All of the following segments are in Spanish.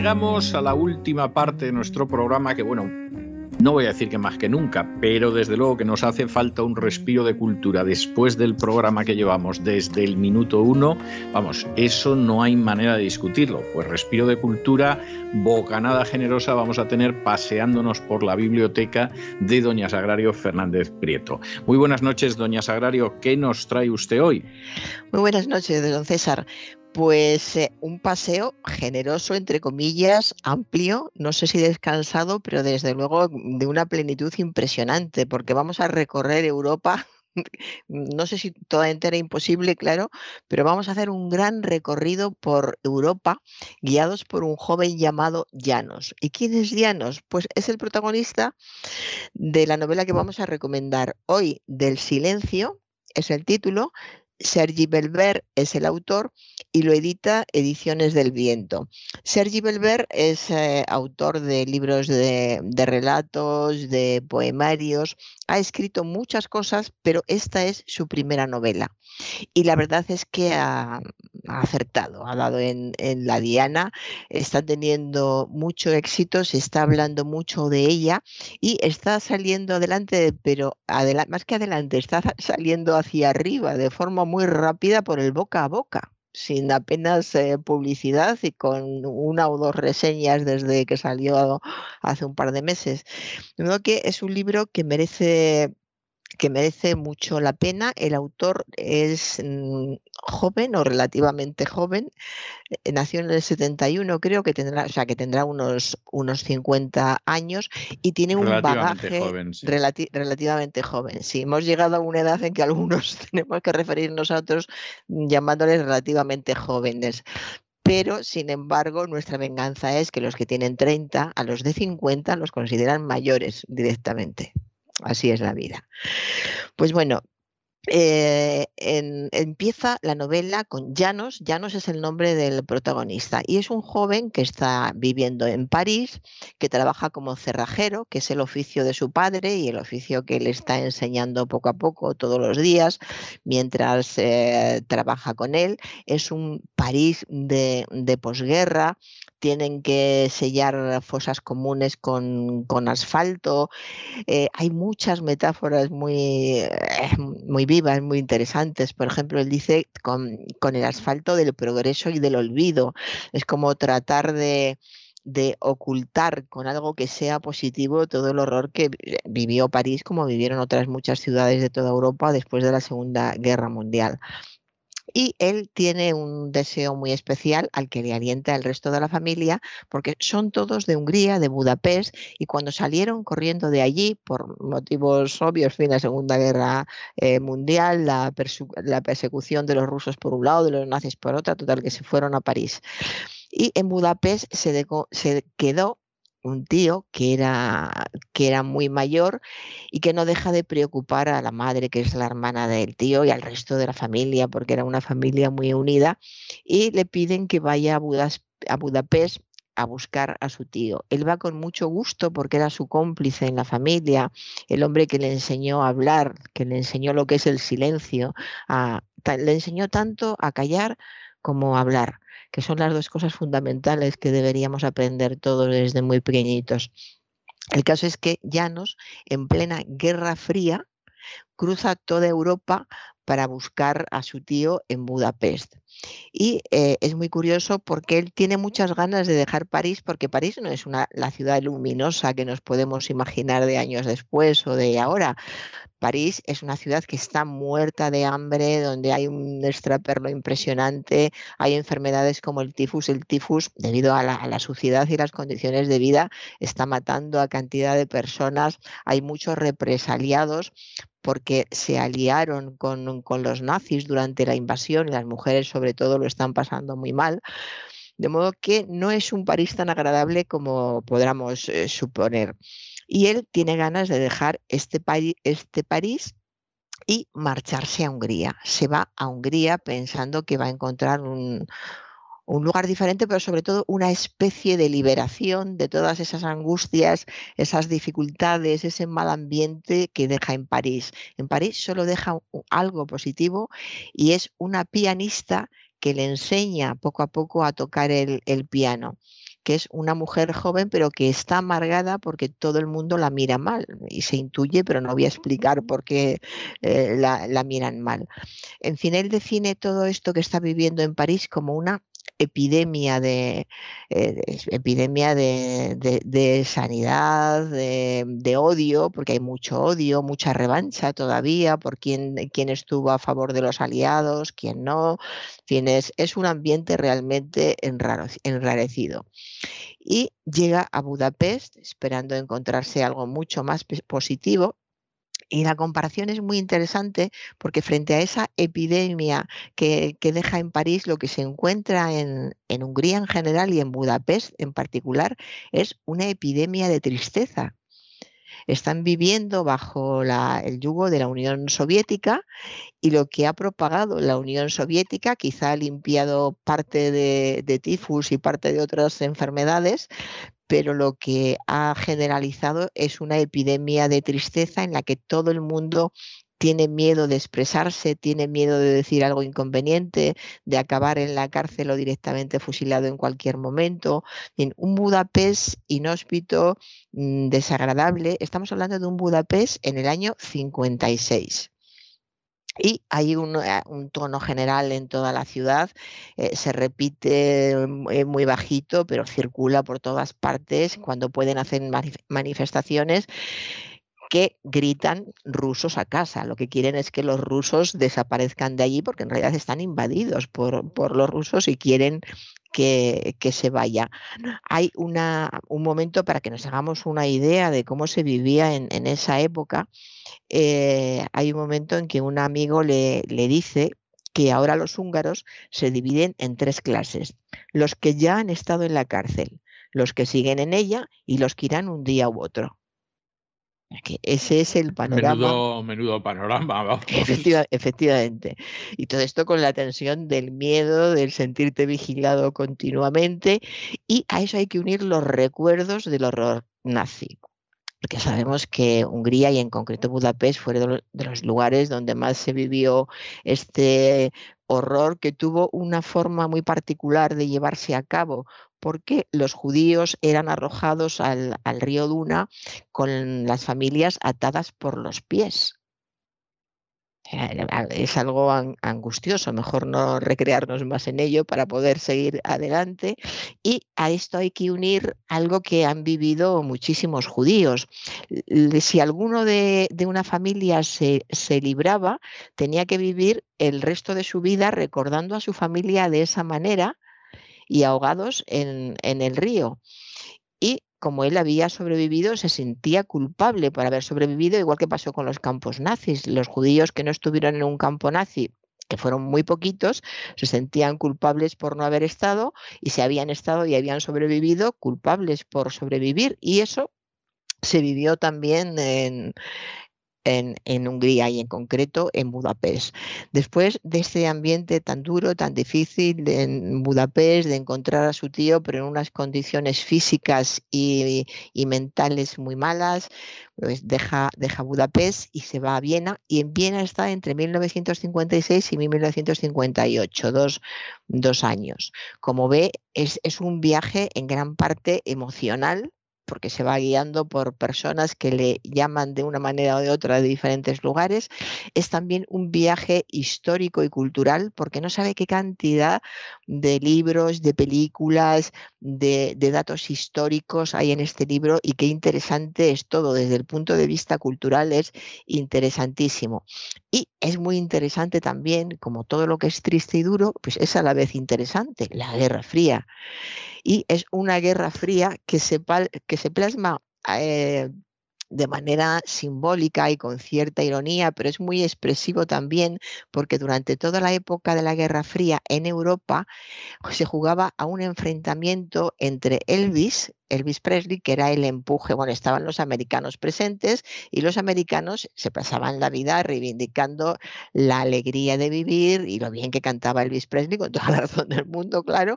Llegamos a la última parte de nuestro programa que, bueno, no voy a decir que más que nunca, pero desde luego que nos hace falta un respiro de cultura después del programa que llevamos desde el minuto uno. Vamos, eso no hay manera de discutirlo. Pues respiro de cultura, bocanada generosa vamos a tener paseándonos por la biblioteca de Doña Sagrario Fernández Prieto. Muy buenas noches, Doña Sagrario. ¿Qué nos trae usted hoy? Muy buenas noches, don César. Pues eh, un paseo generoso, entre comillas, amplio, no sé si descansado, pero desde luego de una plenitud impresionante, porque vamos a recorrer Europa, no sé si toda entera imposible, claro, pero vamos a hacer un gran recorrido por Europa, guiados por un joven llamado Llanos. ¿Y quién es Llanos? Pues es el protagonista de la novela que vamos a recomendar hoy, Del Silencio, es el título, Sergi Belver es el autor y lo edita Ediciones del Viento. Sergi Belver es eh, autor de libros de, relatos, de poemarios, ha escrito muchas cosas, pero esta es su primera novela. Y la verdad es que ha, acertado, ha dado en, la diana, está teniendo mucho éxito, se está hablando mucho de ella y está saliendo adelante, pero más que adelante, está saliendo hacia arriba de forma muy rápida por el boca a boca sin apenas eh, publicidad y con una o dos reseñas desde que salió hace un par de meses. De modo que es un libro que merece que merece mucho la pena. El autor es mm, joven o relativamente joven, eh, nació en el 71, creo que tendrá, o sea, que tendrá unos, unos 50 años y tiene un bagaje relativamente joven. Sí, hemos llegado a una edad en que algunos tenemos que referirnos a otros llamándoles relativamente jóvenes pero sin embargo nuestra venganza es que los que tienen 30 a los de 50 los consideran mayores directamente. Así es la vida. Pues bueno, eh, empieza la novela con Llanos. Llanos es el nombre del protagonista y es un joven que está viviendo en París, que trabaja como cerrajero, que es el oficio de su padre y el oficio que le está enseñando poco a poco todos los días mientras eh, trabaja con él. Es un París de, de posguerra, tienen que sellar fosas comunes con, asfalto. Eh, hay muchas metáforas muy, eh, muy vivas, muy interesantes. Por ejemplo, él dice con, el asfalto del progreso y del olvido. Es como tratar de, de ocultar con algo que sea positivo todo el horror que vivió París como vivieron otras muchas ciudades de toda Europa después de la Segunda Guerra Mundial y él tiene un deseo muy especial al que le alienta el resto de la familia, porque son todos de Hungría, de Budapest, y cuando salieron corriendo de allí, por motivos obvios, fin la Segunda Guerra eh, Mundial, la, persecución de los rusos por un lado, de los nazis por otro, total que se fueron a París. Y en Budapest se quedó un tío que era, que era muy mayor y que no deja de preocupar a la madre, que es la hermana del tío, y al resto de la familia, porque era una familia muy unida, y le piden que vaya a, a Budapest a buscar a su tío. Él va con mucho gusto porque era su cómplice en la familia, el hombre que le enseñó a hablar, que le enseñó lo que es el silencio, le enseñó tanto a callar como a hablar que son las dos cosas fundamentales que deberíamos aprender todos desde muy pequeñitos. El caso es que Llanos, en plena Guerra Fría, cruza toda Europa para buscar a su tío en Budapest. Y eh, es muy curioso porque él tiene muchas ganas de dejar París, porque París no es una, la ciudad luminosa que nos podemos imaginar de años después o de ahora. París es una ciudad que está muerta de hambre, donde hay un extraperlo impresionante, hay enfermedades como el tifus. El tifus, debido a la, a la, suciedad y las condiciones de vida, está matando a cantidad de personas. Hay muchos represaliados porque se aliaron con, los nazis durante la invasión y las mujeres sobre todo lo están pasando muy mal. De modo que no es un París tan agradable como podríamos eh, suponer. Y él tiene ganas de dejar este, este París y marcharse a Hungría. Se va a Hungría pensando que va a encontrar un, un lugar diferente, pero sobre todo una especie de liberación de todas esas angustias, esas dificultades, ese mal ambiente que deja en París. En París solo deja algo positivo y es una pianista que le enseña poco a poco a tocar el, piano que es una mujer joven pero que está amargada porque todo el mundo la mira mal y se intuye, pero no voy a explicar por qué eh, la, la, miran mal. En fin, él define todo esto que está viviendo en París como una epidemia de, eh, epidemia de, sanidad, de, odio, porque hay mucho odio, mucha revancha todavía por quien, estuvo a favor de los aliados, quién no. Es, es un ambiente realmente enrarecido. Y llega a Budapest esperando encontrarse algo mucho más positivo y la comparación es muy interesante porque frente a esa epidemia que, deja en París, lo que se encuentra en, Hungría en general y en Budapest en particular es una epidemia de tristeza. Están viviendo bajo el yugo de la Unión Soviética y lo que ha propagado la Unión Soviética quizá ha limpiado parte de, de tifus y parte de otras enfermedades, pero lo que ha generalizado es una epidemia de tristeza en la que todo el mundo tiene miedo de expresarse, tiene miedo de decir algo inconveniente, de acabar en la cárcel o directamente fusilado en cualquier momento. En un Budapest inhóspito, mm, desagradable. Estamos hablando de un Budapest en el año 56 y hay un, eh, un, tono general en toda la ciudad, eh, se repite mm, eh, muy bajito, pero circula por todas partes cuando pueden hacer manifestaciones que gritan rusos a casa. Lo que quieren es que los rusos desaparezcan de allí porque en realidad están invadidos por, por los rusos y quieren que, se vaya. Hay una, un momento para que nos hagamos una idea de cómo se vivía en, esa época eh, hay un momento en que un amigo le, le dice que ahora los húngaros se dividen en tres clases. Los que ya han estado en la cárcel, los que siguen en ella y los que irán un día u otro. Ese es el panorama. Menudo, panorama. efectivamente. Y todo esto con la tensión del miedo, del sentirte vigilado continuamente. Y a eso hay que unir los recuerdos del horror nazi porque sabemos que Hungría y en concreto Budapest fueron de los lugares donde más se vivió este horror que tuvo una forma muy particular de llevarse a cabo, porque los judíos eran arrojados al, río Duna con las familias atadas por los pies. Eh, es algo angustioso, mejor no recrearnos más en ello para poder seguir adelante. Y a esto hay que unir algo que han vivido muchísimos judíos. Si alguno de, una familia se, libraba, tenía que vivir el resto de su vida recordando a su familia de esa manera y ahogados en, en el río. Y como él había sobrevivido, se sentía culpable por haber sobrevivido, igual que pasó con los campos nazis. Los judíos que no estuvieron en un campo nazi que fueron muy poquitos, se sentían culpables por no haber estado y si habían estado y habían sobrevivido, culpables por sobrevivir. Y eso se vivió también en, en, Hungría y en concreto en Budapest. Después de este ambiente tan duro, tan difícil en Budapest, de encontrar a su tío, pero en unas condiciones físicas y, mentales muy malas, pues deja, Budapest y se va a Viena. Y en Viena está entre 1956 y 1958, dos, años. Como ve, es un viaje en gran parte emocional porque se va guiando por personas que le llaman de una manera o de otra de diferentes lugares. Es también un viaje histórico y cultural porque no sabe qué cantidad de libros, de películas, de, datos históricos hay en este libro y qué interesante es todo desde el punto de vista cultural, es interesantísimo. Y es muy interesante también, como todo lo que es triste y duro, pues es a la vez interesante, la Guerra Fría y es una guerra fría que se, que se plasma eh, de manera simbólica y con cierta ironía, pero es muy expresivo también porque durante toda la época de la Guerra Fría en Europa se jugaba a un enfrentamiento entre Elvis, Elvis Presley, que era el empuje, bueno, estaban los americanos presentes y los americanos se pasaban la vida reivindicando la alegría de vivir y lo bien que cantaba Elvis Presley, con toda la razón del mundo, claro.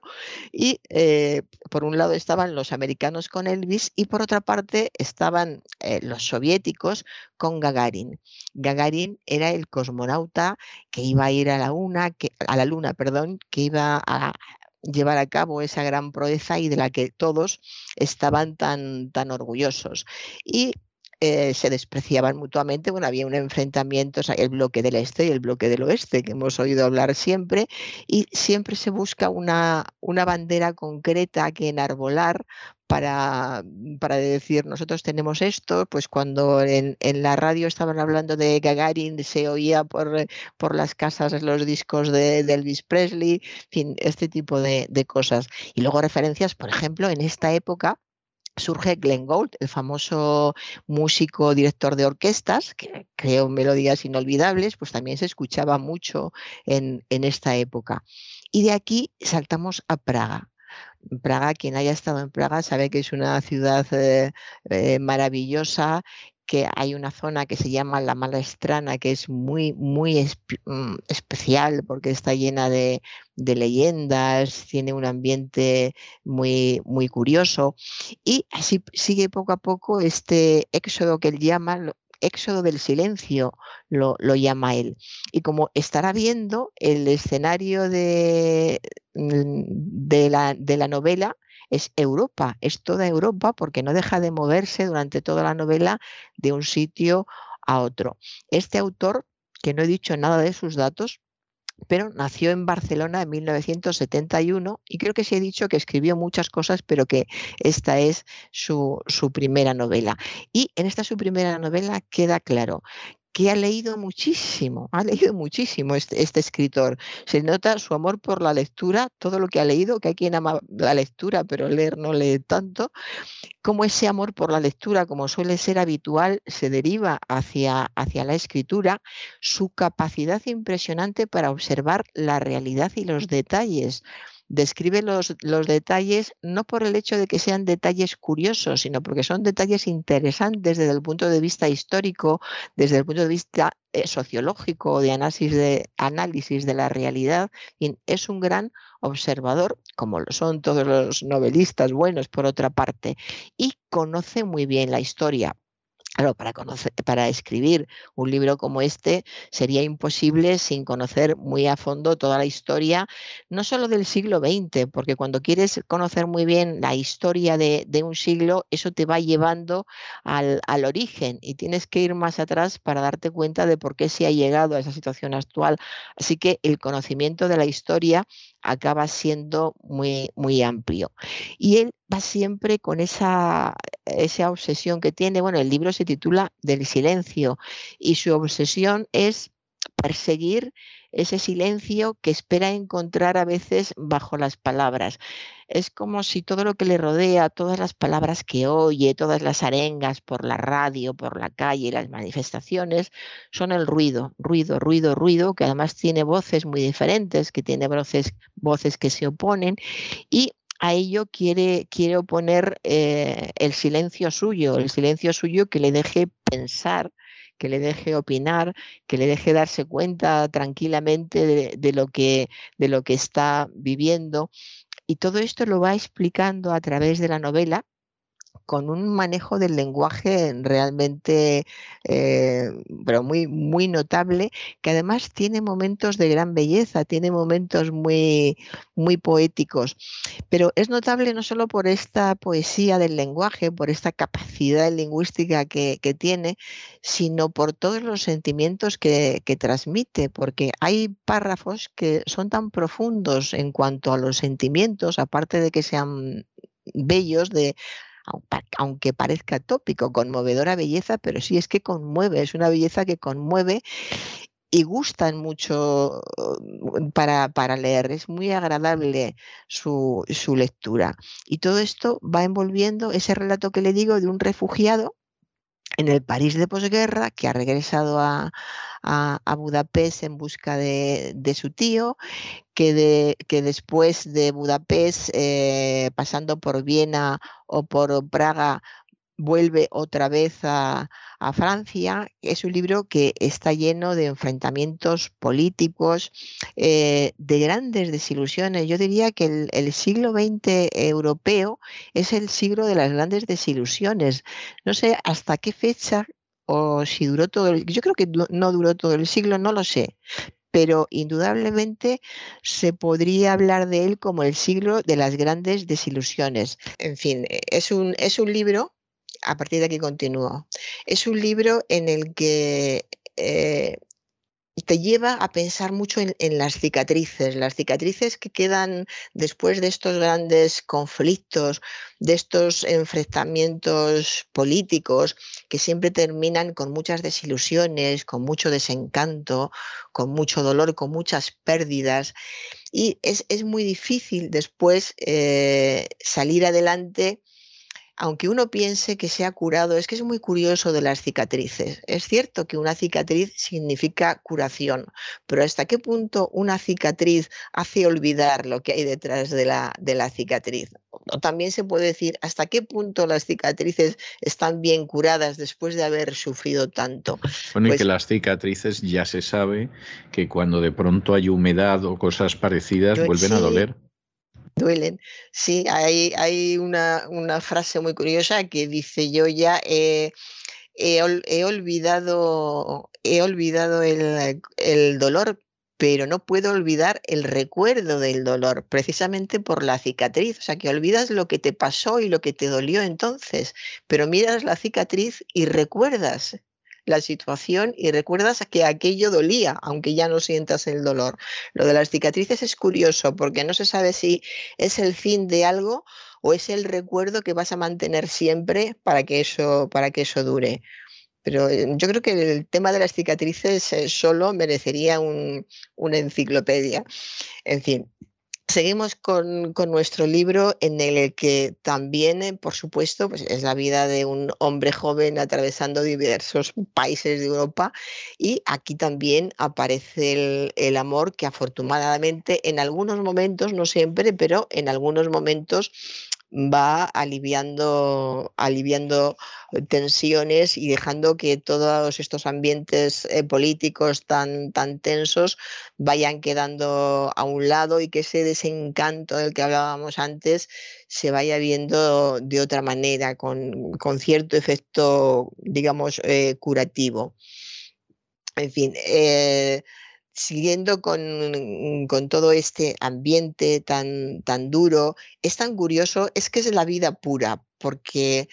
Y eh, por un lado estaban los americanos con Elvis y por otra parte estaban eh, los soviéticos con Gagarin. Gagarin era el cosmonauta que iba a ir a la, una, que, a la luna, perdón, que iba a llevar a cabo esa gran proeza y de la que todos estaban tan, tan orgullosos. Y eh, se despreciaban mutuamente, bueno, había un enfrentamiento, el bloque del este y el bloque del oeste, que hemos oído hablar siempre, y siempre se busca una, una bandera concreta que enarbolar para, para, decir nosotros tenemos esto, pues cuando en, la radio estaban hablando de Gagarin se oía por, por las casas los discos de, Elvis Presley, fin, este tipo de, de cosas. Y luego referencias, por ejemplo, en esta época surge Glenn Gould, el famoso músico director de orquestas, que creó melodías inolvidables, pues también se escuchaba mucho en, en esta época. Y de aquí saltamos a Praga. Praga, quien haya estado en Praga sabe que es una ciudad eh, eh, maravillosa que hay una zona que se llama la Mala que es muy, muy mm, especial porque está llena de, leyendas, tiene un ambiente muy, muy curioso y así sigue poco a poco este éxodo que él llama, éxodo del silencio, lo, lo, llama él. Y como estará viendo el escenario de, mm, de, la, de la novela, es Europa, es toda Europa porque no deja de moverse durante toda la novela de un sitio a otro. Este autor, que no he dicho nada de sus datos, pero nació en Barcelona en 1971 y creo que sí he dicho que escribió muchas cosas, pero que esta es su, su primera novela. Y en esta su primera novela queda claro que ha leído muchísimo, ha leído muchísimo este, este, escritor. Se nota su amor por la lectura, todo lo que ha leído, que hay quien ama la lectura, pero leer no lee tanto, como ese amor por la lectura, como suele ser habitual, se deriva hacia, hacia la escritura, su capacidad impresionante para observar la realidad y los detalles describe los, los, detalles no por el hecho de que sean detalles curiosos, sino porque son detalles interesantes desde el punto de vista histórico, desde el punto de vista eh, sociológico, de análisis de, análisis de la realidad. Y es un gran observador, como lo son todos los novelistas buenos, por otra parte, y conoce muy bien la historia Claro, para, escribir un libro como este sería imposible sin conocer muy a fondo toda la historia, no solo del siglo XX, porque cuando quieres conocer muy bien la historia de, un siglo, eso te va llevando al, origen y tienes que ir más atrás para darte cuenta de por qué se ha llegado a esa situación actual. Así que el conocimiento de la historia acaba siendo muy, muy amplio. Y él va siempre con esa, esa obsesión que tiene. Bueno, el libro se titula Del silencio y su obsesión es perseguir ese silencio que espera encontrar a veces bajo las palabras. Es como si todo lo que le rodea, todas las palabras que oye, todas las arengas por la radio, por la calle, las manifestaciones, son el ruido, ruido, ruido, ruido, que además tiene voces muy diferentes, que tiene voces, voces que se oponen y a ello quiere, quiere oponer eh, el silencio suyo, el silencio suyo que le deje pensar que le deje opinar, que le deje darse cuenta tranquilamente de, lo, que, de lo que está viviendo. Y todo esto lo va explicando a través de la novela, con un manejo del lenguaje realmente eh, muy, muy notable, que además tiene momentos de gran belleza, tiene momentos muy, muy poéticos. Pero es notable no solo por esta poesía del lenguaje, por esta capacidad lingüística que, tiene, sino por todos los sentimientos que, que transmite, porque hay párrafos que son tan profundos en cuanto a los sentimientos, aparte de que sean bellos, de aunque parezca tópico, conmovedora belleza, pero sí es que conmueve, es una belleza que conmueve y gustan mucho mm, para, para leer, es muy agradable su, su lectura. Y todo esto va envolviendo ese relato que le digo de un refugiado en el París de posguerra, que ha regresado a, Budapest en busca de, su tío, que, después de Budapest, eh, pasando por Viena o por Praga, vuelve otra vez a, Francia. Es un libro que está lleno de enfrentamientos políticos, eh, de grandes desilusiones. Yo diría que el, siglo XX europeo es el siglo de las grandes desilusiones. No sé hasta qué fecha o si duró todo el... Yo creo que no duró todo el siglo, no lo sé pero indudablemente se podría hablar de él como el siglo de las grandes desilusiones. En fin, es un, es un libro a partir de aquí continúo. Es un libro en el que eh, te lleva a pensar mucho en, las cicatrices, las cicatrices que quedan después de estos grandes conflictos, de estos enfrentamientos políticos que siempre terminan con muchas desilusiones, con mucho desencanto, con mucho dolor, con muchas pérdidas. Y es, muy difícil después eh, salir adelante aunque uno piense que se ha curado, es que es muy curioso de las cicatrices. Es cierto que una cicatriz significa curación, pero ¿hasta qué punto una cicatriz hace olvidar lo que hay detrás de la, de la cicatriz? O también se puede decir hasta qué punto las cicatrices están bien curadas después de haber sufrido tanto. Bueno, y que pues las cicatrices ya se sabe que cuando de pronto hay humedad o cosas parecidas vuelven a doler duelen. Sí, hay, hay una, una, frase muy curiosa que dice yo ya he, olvidado, he olvidado el, el dolor, pero no puedo olvidar el recuerdo del dolor, precisamente por la cicatriz. O sea, que olvidas lo que te pasó y lo que te dolió entonces, pero miras la cicatriz y recuerdas la situación y recuerdas que aquello dolía, aunque ya no sientas el dolor. Lo de las cicatrices es curioso porque no se sabe si es el fin de algo o es el recuerdo que vas a mantener siempre para que eso, para que eso dure. Pero eh, yo creo que el tema de las cicatrices eh, solo merecería una enciclopedia. En fin, Seguimos con, nuestro libro en el que también, eh, por supuesto, pues es la vida de un hombre joven atravesando diversos países de Europa y aquí también aparece el amor que afortunadamente en algunos momentos, no siempre, pero en algunos momentos va aliviando, aliviando tensiones y dejando que todos estos ambientes eh, políticos tan, tan tensos vayan quedando a un lado y que ese desencanto del que hablábamos antes se vaya viendo de otra manera, con, cierto efecto, digamos, eh, curativo. En fin, eh, siguiendo con, con, todo este ambiente tan, tan duro, es tan curioso, es que es la vida pura, porque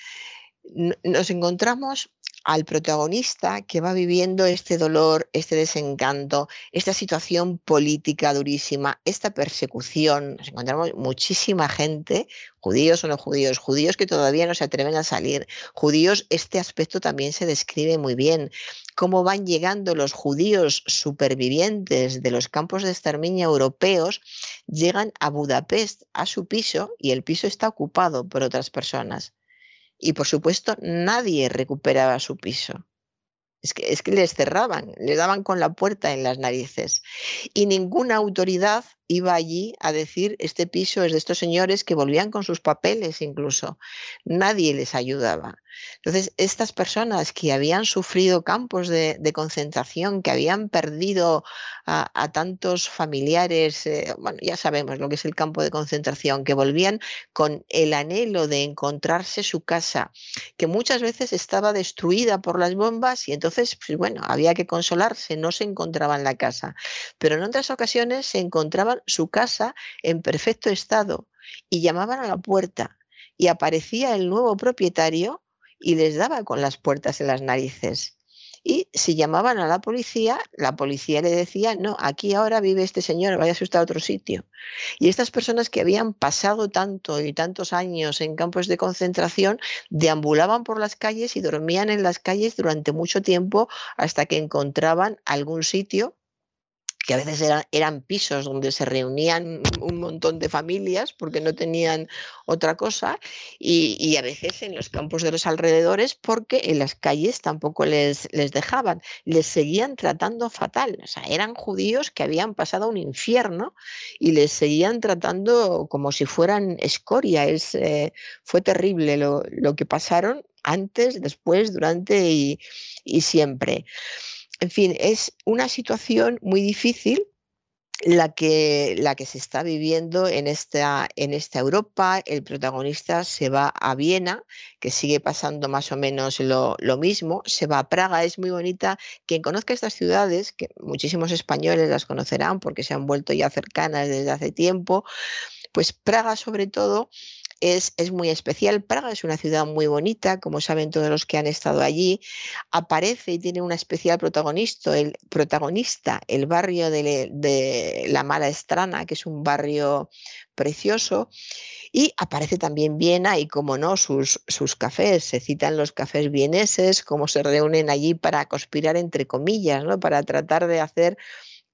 nos encontramos al protagonista que va viviendo este dolor, este desencanto, esta situación política durísima, esta persecución. Nos encontramos muchísima gente, judíos o no judíos, judíos que todavía no se atreven a salir. Judíos, este aspecto también se describe muy bien. Cómo van llegando los judíos supervivientes de los campos de exterminio europeos, llegan a Budapest, a su piso, y el piso está ocupado por otras personas y por supuesto nadie recuperaba su piso. Es que, es que les cerraban, les daban con la puerta en las narices. Y ninguna autoridad iba allí a decir, este piso es de estos señores que volvían con sus papeles incluso. Nadie les ayudaba. Entonces, estas personas que habían sufrido campos de, concentración, que habían perdido a, tantos familiares, eh, bueno, ya sabemos lo que es el campo de concentración, que volvían con el anhelo de encontrarse su casa, que muchas veces estaba destruida por las bombas y entonces, pues bueno, había que consolarse, no se encontraban la casa. Pero en otras ocasiones se encontraban su casa en perfecto estado y llamaban a la puerta y aparecía el nuevo propietario y les daba con las puertas en las narices. Y si llamaban a la policía, la policía le decía, no, aquí ahora vive este señor, vaya usted a otro sitio. Y estas personas que habían pasado tanto y tantos años en campos de concentración, deambulaban por las calles y dormían en las calles durante mucho tiempo hasta que encontraban algún sitio que a veces eran, pisos donde se reunían un montón de familias porque no tenían otra cosa y, a veces en los campos de los alrededores porque en las calles tampoco les, les dejaban, les seguían tratando fatal, o sea, eran judíos que habían pasado un infierno y les seguían tratando como si fueran escoria, es, eh, fue terrible lo, lo, que pasaron antes, después, durante y, y siempre. En fin, es una situación muy difícil la que, la que se está viviendo en esta, en esta Europa. El protagonista se va a Viena, que sigue pasando más o menos lo, lo, mismo. Se va a Praga, es muy bonita. Quien conozca estas ciudades, que muchísimos españoles las conocerán porque se han vuelto ya cercanas desde hace tiempo, pues Praga sobre todo es, muy especial. Praga es una ciudad muy bonita, como saben todos los que han estado allí. Aparece y tiene una especial protagonista, el protagonista, el barrio de, la Mala Estrana, que es un barrio precioso. Y aparece también Viena y, como no, sus, sus cafés. Se citan los cafés vieneses, cómo se reúnen allí para conspirar, entre comillas, ¿no? para tratar de hacer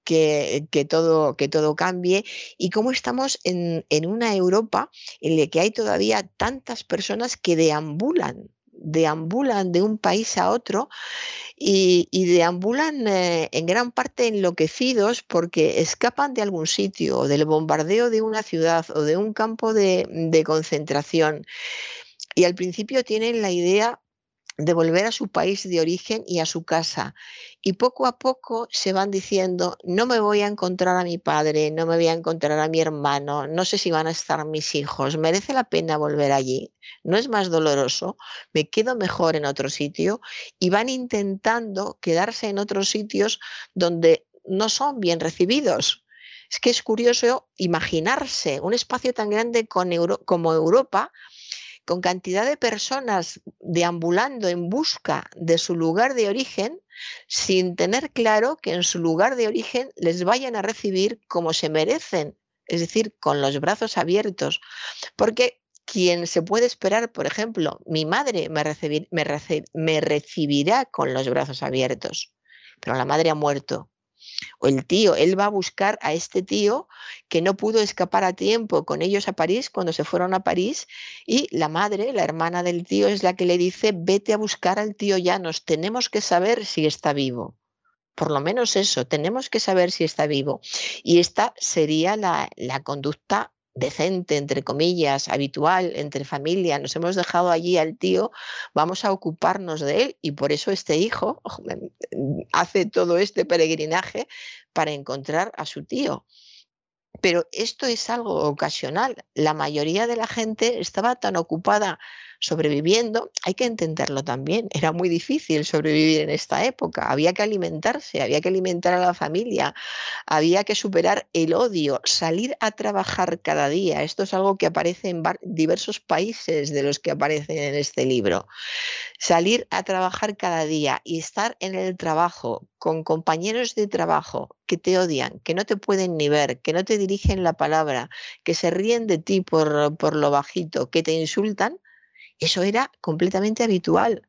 que, todo, que todo cambie y cómo estamos en, una Europa en la que hay todavía tantas personas que deambulan deambulan de un país a otro y, deambulan eh, en gran parte enloquecidos porque escapan de algún sitio, o del bombardeo de una ciudad o de un campo de concentración. Y al principio tienen la idea de volver a su país de origen y a su casa. Y poco a poco se van diciendo, no me voy a encontrar a mi padre, no me voy a encontrar a mi hermano, no sé si van a estar mis hijos, merece la pena volver allí, no es más doloroso, me quedo mejor en otro sitio y van intentando quedarse en otros sitios donde no son bien recibidos. Es que es curioso imaginarse un espacio tan grande como Europa con cantidad de personas deambulando en busca de su lugar de origen sin tener claro que en su lugar de origen les vayan a recibir como se merecen, es decir, con los brazos abiertos. Porque quien se puede esperar, por ejemplo, mi madre me, recibirá con los brazos abiertos, pero la madre ha muerto o el tío, él va a buscar a este tío que no pudo escapar a tiempo con ellos a París cuando se fueron a París y la madre, la hermana del tío, es la que le dice, vete a buscar al tío Llanos, tenemos que saber si está vivo. Por lo menos eso, tenemos que saber si está vivo. Y esta sería la, la conducta decente, entre comillas, habitual, entre familia, nos hemos dejado allí al tío, vamos a ocuparnos de él y por eso este hijo hace todo este peregrinaje para encontrar a su tío. Pero esto es algo ocasional. La mayoría de la gente estaba tan ocupada sobreviviendo, hay que entenderlo también, era muy difícil sobrevivir en esta época, había que alimentarse, había que alimentar a la familia, había que superar el odio, salir a trabajar cada día. Esto es algo que aparece en diversos países de los que aparecen en este libro. Salir a trabajar cada día y estar en el trabajo con compañeros de trabajo que te odian, que no te pueden ni ver, que no te dirigen la palabra, que se ríen de ti por, por lo bajito, que te insultan, eso era completamente habitual.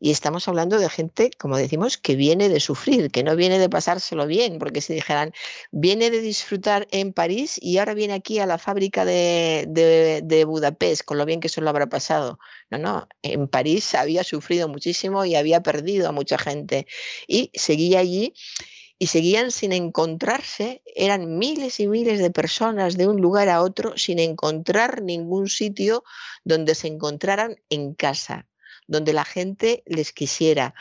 Y estamos hablando de gente, como decimos, que viene de sufrir, que no viene de pasárselo bien, porque si dijeran, viene de disfrutar en París y ahora viene aquí a la fábrica de, de, Budapest, con lo bien que eso lo habrá pasado. No, no, en París había sufrido muchísimo y había perdido a mucha gente. Y seguía allí y seguían sin encontrarse, eran miles y miles de personas de un lugar a otro sin encontrar ningún sitio donde se encontraran en casa, donde la gente les quisiera,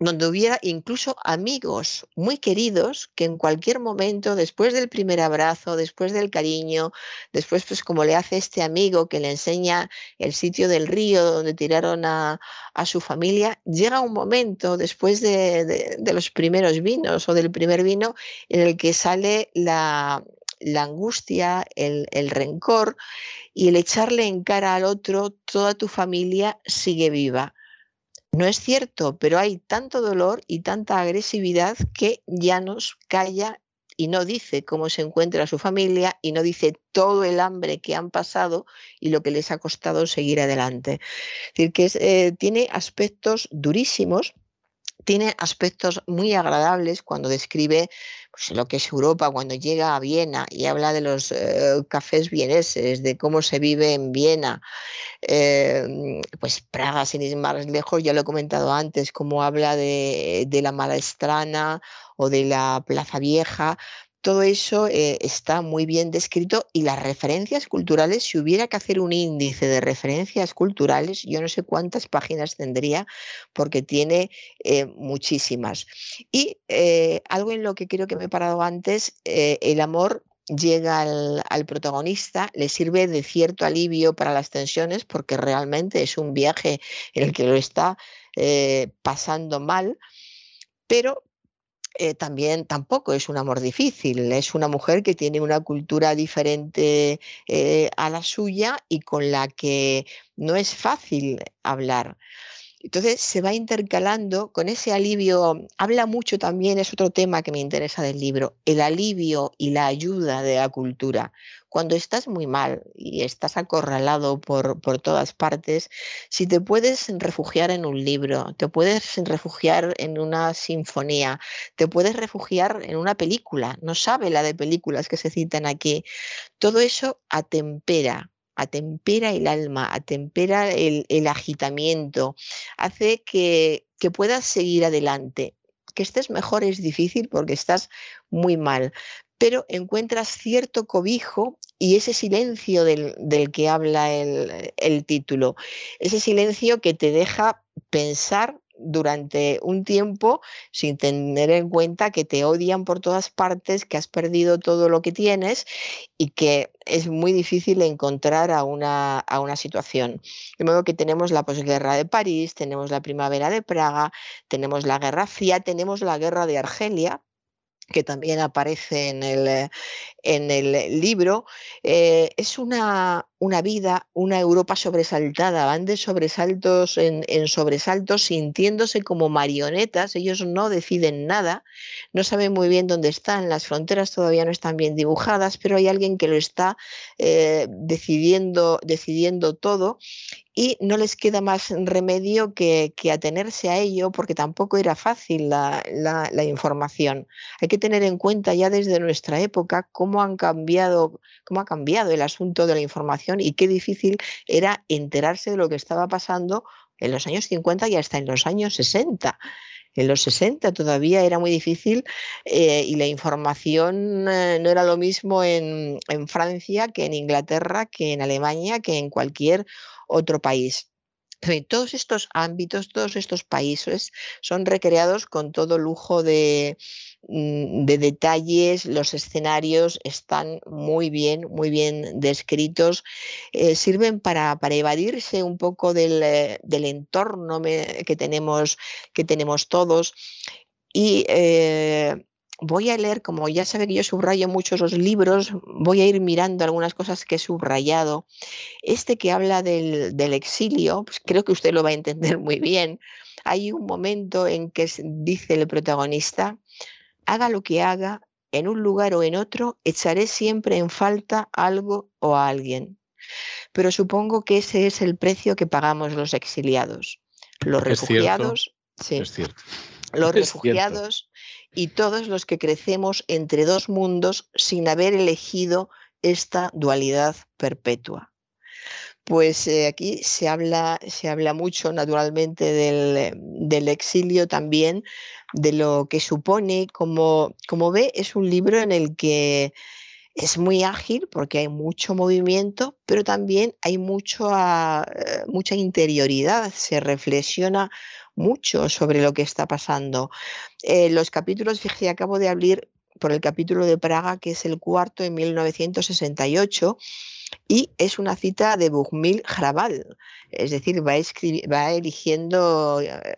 donde hubiera incluso amigos muy queridos que en cualquier momento, después del primer abrazo, después del cariño, después pues como le hace este amigo que le enseña el sitio del río donde tiraron a, su familia, llega un momento después de, los primeros vinos o del primer vino en el que sale la, angustia, el, el, rencor y el echarle en cara al otro, toda tu familia sigue viva. No es cierto, pero hay tanto dolor y tanta agresividad que ya nos calla y no dice cómo se encuentra su familia y no dice todo el hambre que han pasado y lo que les ha costado seguir adelante. Es decir, que eh, tiene aspectos durísimos tiene aspectos muy agradables cuando describe pues, lo que es Europa, cuando llega a Viena y habla de los eh, cafés vieneses, de cómo se vive en Viena. Eh, pues Praga, sin ir más lejos, ya lo he comentado antes, cómo habla de, de la Malastrana o de la Plaza Vieja, todo eso eh, está muy bien descrito y las referencias culturales, si hubiera que hacer un índice de referencias culturales, yo no sé cuántas páginas tendría porque tiene eh, muchísimas. Y eh, algo en lo que creo que me he parado antes, el amor llega al, al, protagonista, le sirve de cierto alivio para las tensiones porque realmente es un viaje en el que lo está pasando mal, pero eh, también tampoco es un amor difícil, es una mujer que tiene una cultura diferente eh, a la suya y con la que no es fácil hablar. Entonces se va intercalando con ese alivio, habla mucho también, es otro tema que me interesa del libro, el alivio y la ayuda de la cultura. Cuando estás muy mal y estás acorralado por, por todas partes, si te puedes refugiar en un libro, te puedes refugiar en una sinfonía, te puedes refugiar en una película, no sabe la de películas que se citan aquí, todo eso atempera atempera el alma, atempera el, agitamiento, hace que, que puedas seguir adelante. Que estés mejor es difícil porque estás muy mal, pero encuentras cierto cobijo y ese silencio del, del que habla el, el, título, ese silencio que te deja pensar durante un tiempo sin tener en cuenta que te odian por todas partes, que has perdido todo lo que tienes y que es muy difícil encontrar a una, a una situación. De modo que tenemos la posguerra de París, tenemos la primavera de Praga, tenemos la Guerra Fría, tenemos la guerra de Argelia, que también aparece en el, en el libro, eh, es una, una, vida, una Europa sobresaltada, van de sobresaltos en, sobresaltos, sintiéndose como marionetas, ellos no deciden nada, no saben muy bien dónde están, las fronteras todavía no están bien dibujadas, pero hay alguien que lo está eh, decidiendo, decidiendo todo y no les queda más remedio que, atenerse a ello porque tampoco era fácil la, la, información. Hay que tener en cuenta ya desde nuestra época cómo han cambiado, cómo ha cambiado el asunto de la información y qué difícil era enterarse de lo que estaba pasando en los años 50 y hasta en los años 60 en los 60 todavía era muy difícil eh, y la información eh, no era lo mismo en, Francia que en Inglaterra, que en Alemania, que en cualquier otro país. Todos estos ámbitos, todos estos países son recreados con todo lujo de, mm, de, detalles, los escenarios están muy bien, muy bien descritos, eh, sirven para, para, evadirse un poco del, eh, del entorno que tenemos, que tenemos todos. Y eh, voy a leer, como ya saben que yo subrayo muchos los libros, voy a ir mirando algunas cosas que he subrayado. Este que habla del, del exilio, pues creo que usted lo va a entender muy bien. Hay un momento en que dice el protagonista, haga lo que haga, en un lugar o en otro, echaré siempre en falta algo o a alguien. Pero supongo que ese es el precio que pagamos los exiliados. Los refugiados, sí, es cierto. los refugiados y todos los que crecemos entre dos mundos sin haber elegido esta dualidad perpetua. Pues eh, aquí se habla, se habla mucho naturalmente del, del, exilio también, de lo que supone, como, como ve, es un libro en el que es muy ágil porque hay mucho movimiento, pero también hay mucho, uh, mucha interioridad, se reflexiona mucho sobre lo que está pasando. Eh, los capítulos, fíjate, acabo de abrir por el capítulo de Praga, que es el cuarto en 1968, y es una cita de Bourmil Hrabal, es decir, va, va eligiendo eh,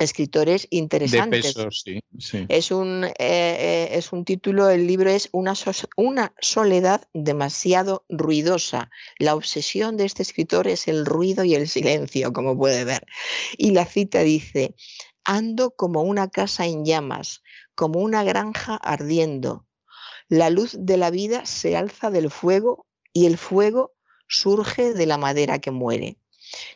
escritores interesantes. De peso, sí, sí. Es, un, eh, eh, es un título, el libro es una, so una soledad demasiado ruidosa. La obsesión de este escritor es el ruido y el silencio, como puede ver. Y la cita dice, ando como una casa en llamas, como una granja ardiendo. La luz de la vida se alza del fuego y el fuego surge de la madera que muere.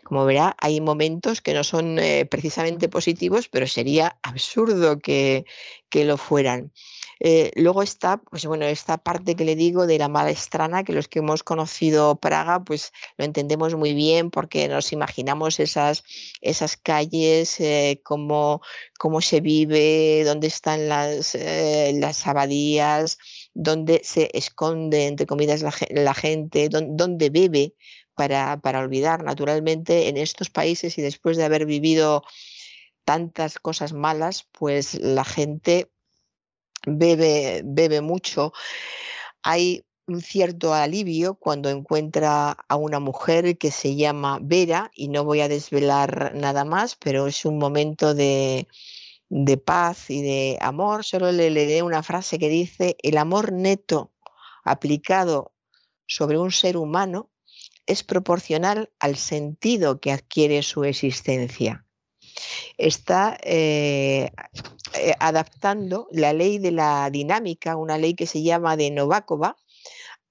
Como verá, hay momentos que no son eh, precisamente positivos, pero sería absurdo que, que lo fueran. Eh, luego está, pues bueno, esta parte que le digo de la maestrana, que los que hemos conocido Praga, pues lo entendemos muy bien porque nos imaginamos esas, esas calles, eh, cómo, cómo, se vive, dónde están las, las abadías, dónde se esconde, entre comillas, la, gente, dónde, bebe para, para olvidar. Naturalmente, en estos países y después de haber vivido tantas cosas malas, pues la gente bebe, bebe mucho, hay un cierto alivio cuando encuentra a una mujer que se llama Vera, y no voy a desvelar nada más, pero es un momento de, de paz y de amor. Solo le leeré una frase que dice, el amor neto aplicado sobre un ser humano es proporcional al sentido que adquiere su existencia. Está eh, eh, adaptando la ley de la dinámica, una ley que se llama de Novakova,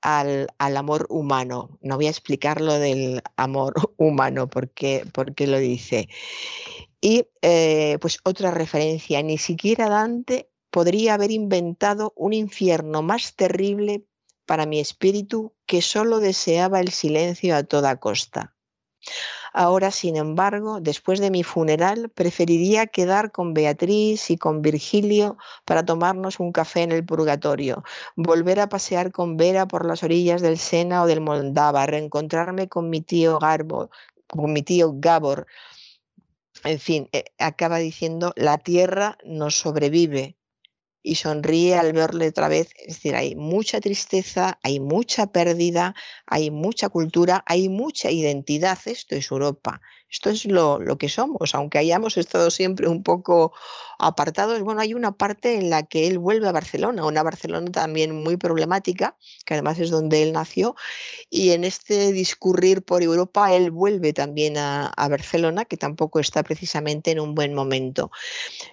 al, amor humano. No voy a explicar lo del amor humano porque, porque lo dice. Y eh, pues otra referencia, ni siquiera Dante podría haber inventado un infierno más terrible para mi espíritu que solo deseaba el silencio a toda costa. Ahora, sin embargo, después de mi funeral, preferiría quedar con Beatriz y con Virgilio para tomarnos un café en el purgatorio, volver a pasear con Vera por las orillas del Sena o del Moldava, reencontrarme con mi tío Garbo, con mi tío Gabor. En fin, eh, acaba diciendo, la tierra nos sobrevive, y sonríe al verle otra vez. Es decir, hay mucha tristeza, hay mucha pérdida, hay mucha cultura, hay mucha identidad. Esto es Europa. Esto es lo, que somos, aunque hayamos estado siempre un poco apartados. Bueno, hay una parte en la que él vuelve a Barcelona, una Barcelona también muy problemática, que además es donde él nació, y en este discurrir por Europa él vuelve también a, Barcelona, que tampoco está precisamente en un buen momento.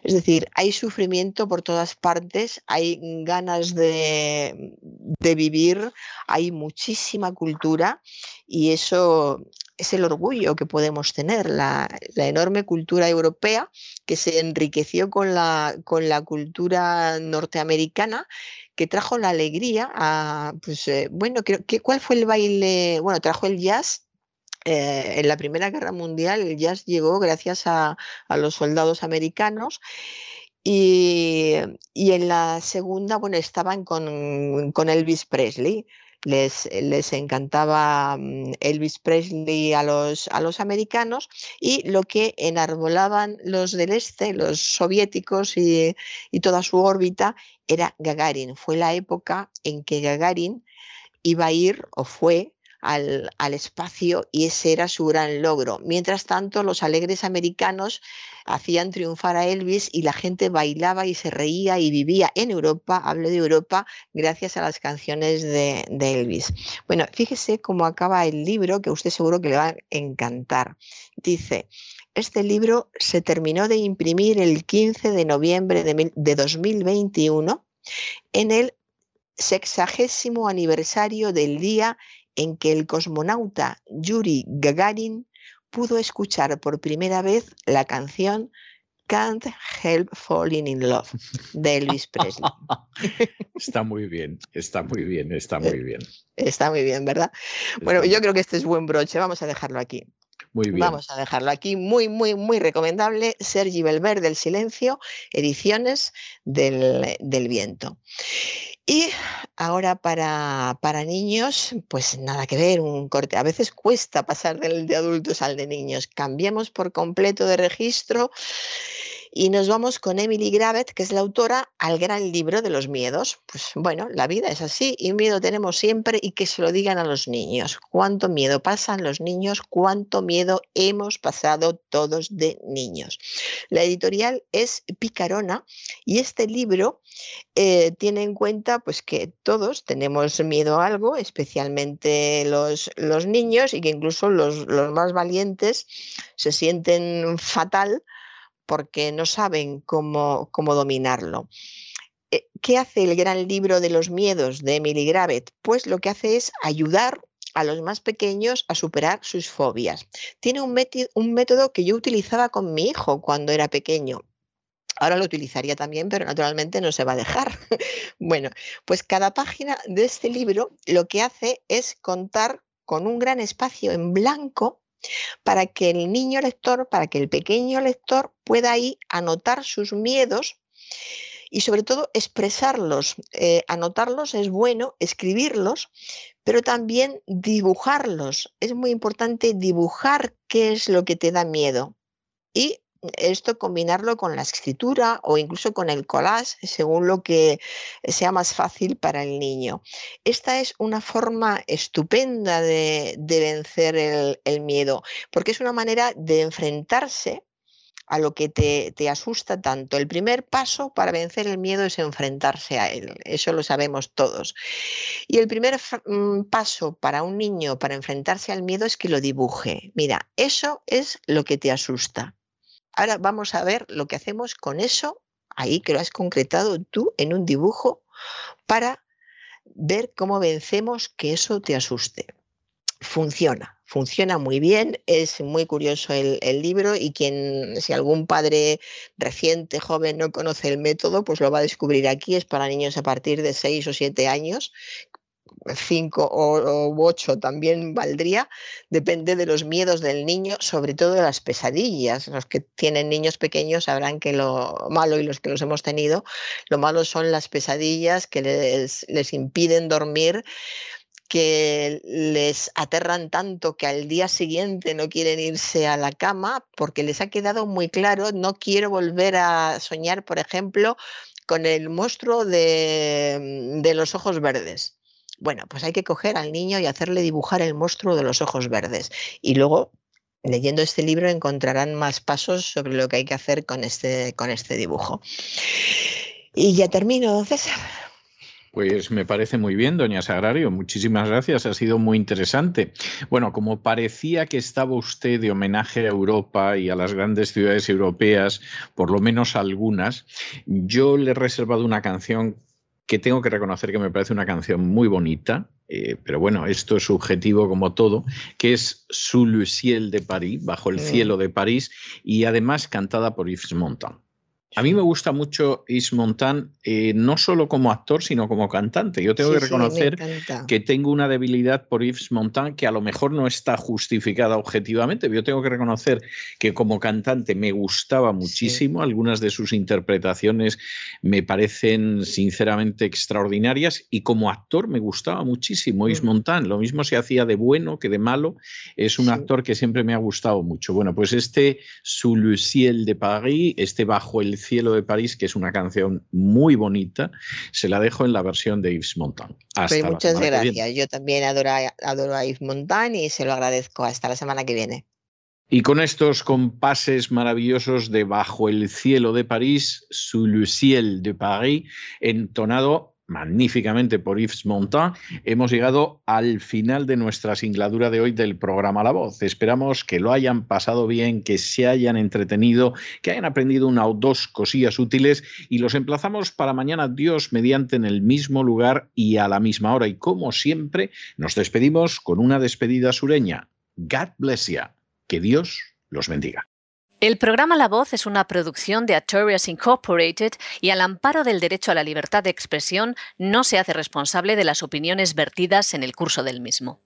Es decir, hay sufrimiento por todas partes, hay ganas de, de vivir, hay muchísima cultura y eso es el orgullo que podemos tener, la, enorme cultura europea que se enriqueció con la, con la cultura norteamericana que trajo la alegría a, pues, eh, bueno, ¿cuál fue el baile? Bueno, trajo el jazz. Eh, en la Primera Guerra Mundial el jazz llegó gracias a, los soldados americanos y, en la segunda, bueno, estaban con, con Elvis Presley les, les encantaba mm, Elvis Presley a los, a los americanos y lo que enarbolaban los del este, los soviéticos y, y toda su órbita, era Gagarin. Fue la época en que Gagarin iba a ir o fue al, al, espacio y ese era su gran logro. Mientras tanto, los alegres americanos hacían triunfar a Elvis y la gente bailaba y se reía y vivía en Europa, hablo de Europa, gracias a las canciones de, Elvis. Bueno, fíjese cómo acaba el libro, que usted seguro que le va a encantar. Dice, este libro se terminó de imprimir el 15 de noviembre de, de 2021 en el sexagésimo aniversario del día en que el cosmonauta Yuri Gagarin pudo escuchar por primera vez la canción Can't Help Falling in Love de Elvis Presley. Está muy bien, está muy bien, está muy eh, bien. Está muy bien, ¿verdad? bueno, yo creo que este es buen broche, vamos a dejarlo aquí. Muy bien. Vamos a dejarlo aquí, muy, muy, muy recomendable. Sergi Belver del Silencio, ediciones del, del Viento. Y ahora para, para, niños, pues nada que ver, un corte. A veces cuesta pasar del de adultos al de niños. Cambiemos por completo de registro y nos vamos con Emily Gravett, que es la autora al gran libro de los miedos. Pues bueno, la vida es así y miedo tenemos siempre y que se lo digan a los niños. ¿Cuánto miedo pasan los niños? ¿Cuánto miedo hemos pasado todos de niños? La editorial es Picarona y este libro eh, tiene en cuenta pues que todos tenemos miedo a algo, especialmente los, los niños y que incluso los, los más valientes se sienten fatal porque no saben cómo, cómo dominarlo. Eh, ¿Qué hace el gran libro de los miedos de Emily Gravett? Pues lo que hace es ayudar a los más pequeños a superar sus fobias. Tiene un, un método que yo utilizaba con mi hijo cuando era pequeño. Ahora lo utilizaría también, pero naturalmente no se va a dejar. bueno, pues cada página de este libro lo que hace es contar con un gran espacio en blanco para que el niño lector, para que el pequeño lector pueda ahí anotar sus miedos y sobre todo expresarlos. Eh, anotarlos es bueno, escribirlos, pero también dibujarlos. Es muy importante dibujar qué es lo que te da miedo. Y esto combinarlo con la escritura o incluso con el collage, según lo que sea más fácil para el niño. Esta es una forma estupenda de, vencer el, miedo, porque es una manera de enfrentarse a lo que te, te, asusta tanto. El primer paso para vencer el miedo es enfrentarse a él, eso lo sabemos todos. Y el primer mm, paso para un niño para enfrentarse al miedo es que lo dibuje. Mira, eso es lo que te asusta. Ahora vamos a ver lo que hacemos con eso, ahí que lo has concretado tú en un dibujo, para ver cómo vencemos que eso te asuste. Funciona, funciona muy bien, es muy curioso el, libro y quien, si algún padre reciente, joven, no conoce el método, pues lo va a descubrir aquí, es para niños a partir de 6 o 7 años, cinco o, ocho también valdría, depende de los miedos del niño, sobre todo de las pesadillas. Los que tienen niños pequeños sabrán que lo malo y los que los hemos tenido, lo malo son las pesadillas que les, les impiden dormir que les aterran tanto que al día siguiente no quieren irse a la cama porque les ha quedado muy claro, no quiero volver a soñar, por ejemplo, con el monstruo de, de los ojos verdes bueno, pues hay que coger al niño y hacerle dibujar el monstruo de los ojos verdes. Y luego, leyendo este libro, encontrarán más pasos sobre lo que hay que hacer con este, con este dibujo. Y ya termino, César. Pues me parece muy bien, doña Sagrario. Muchísimas gracias. Ha sido muy interesante. Bueno, como parecía que estaba usted de homenaje a Europa y a las grandes ciudades europeas, por lo menos algunas, yo le he reservado una canción que tengo que reconocer que me parece una canción muy bonita, eh, pero bueno, esto es subjetivo como todo, que es Sous le ciel de Paris, bajo el cielo de París, y además cantada por Yves Montand. A mí me gusta mucho Is Montan, eh, no solo como actor, sino como cantante. Yo tengo que reconocer que tengo una debilidad por Yves Montan que a lo mejor no está justificada objetivamente. Yo tengo que reconocer que como cantante me gustaba muchísimo. Algunas de sus interpretaciones me parecen sinceramente extraordinarias y como actor me gustaba muchísimo Yves mm. Montan. Lo mismo se hacía de bueno que de malo. Es un actor que siempre me ha gustado mucho. Bueno, pues este Sous le ciel de Paris, este bajo el cielo de París, que es una canción muy bonita. Se la dejo en la versión de Yves Montand. Pues muchas gracias. Yo también adoro, adoro a Yves Montand y se lo agradezco. Hasta la semana que viene. Y con estos compases maravillosos de Bajo el cielo de París, Sous le ciel de Paris, entonado magníficamente por Yves Montand, hemos llegado al final de nuestra singladura de hoy del programa La Voz. Esperamos que lo hayan pasado bien, que se hayan entretenido, que hayan aprendido una o dos cosillas útiles y los emplazamos para mañana, Dios, mediante en el mismo lugar y a la misma hora. Y como siempre, nos despedimos con una despedida sureña. God bless you. Que Dios los bendiga. El programa La Voz es una producción de Artorias Incorporated y al amparo del derecho a la libertad de expresión no se hace responsable de las opiniones vertidas en el curso del mismo.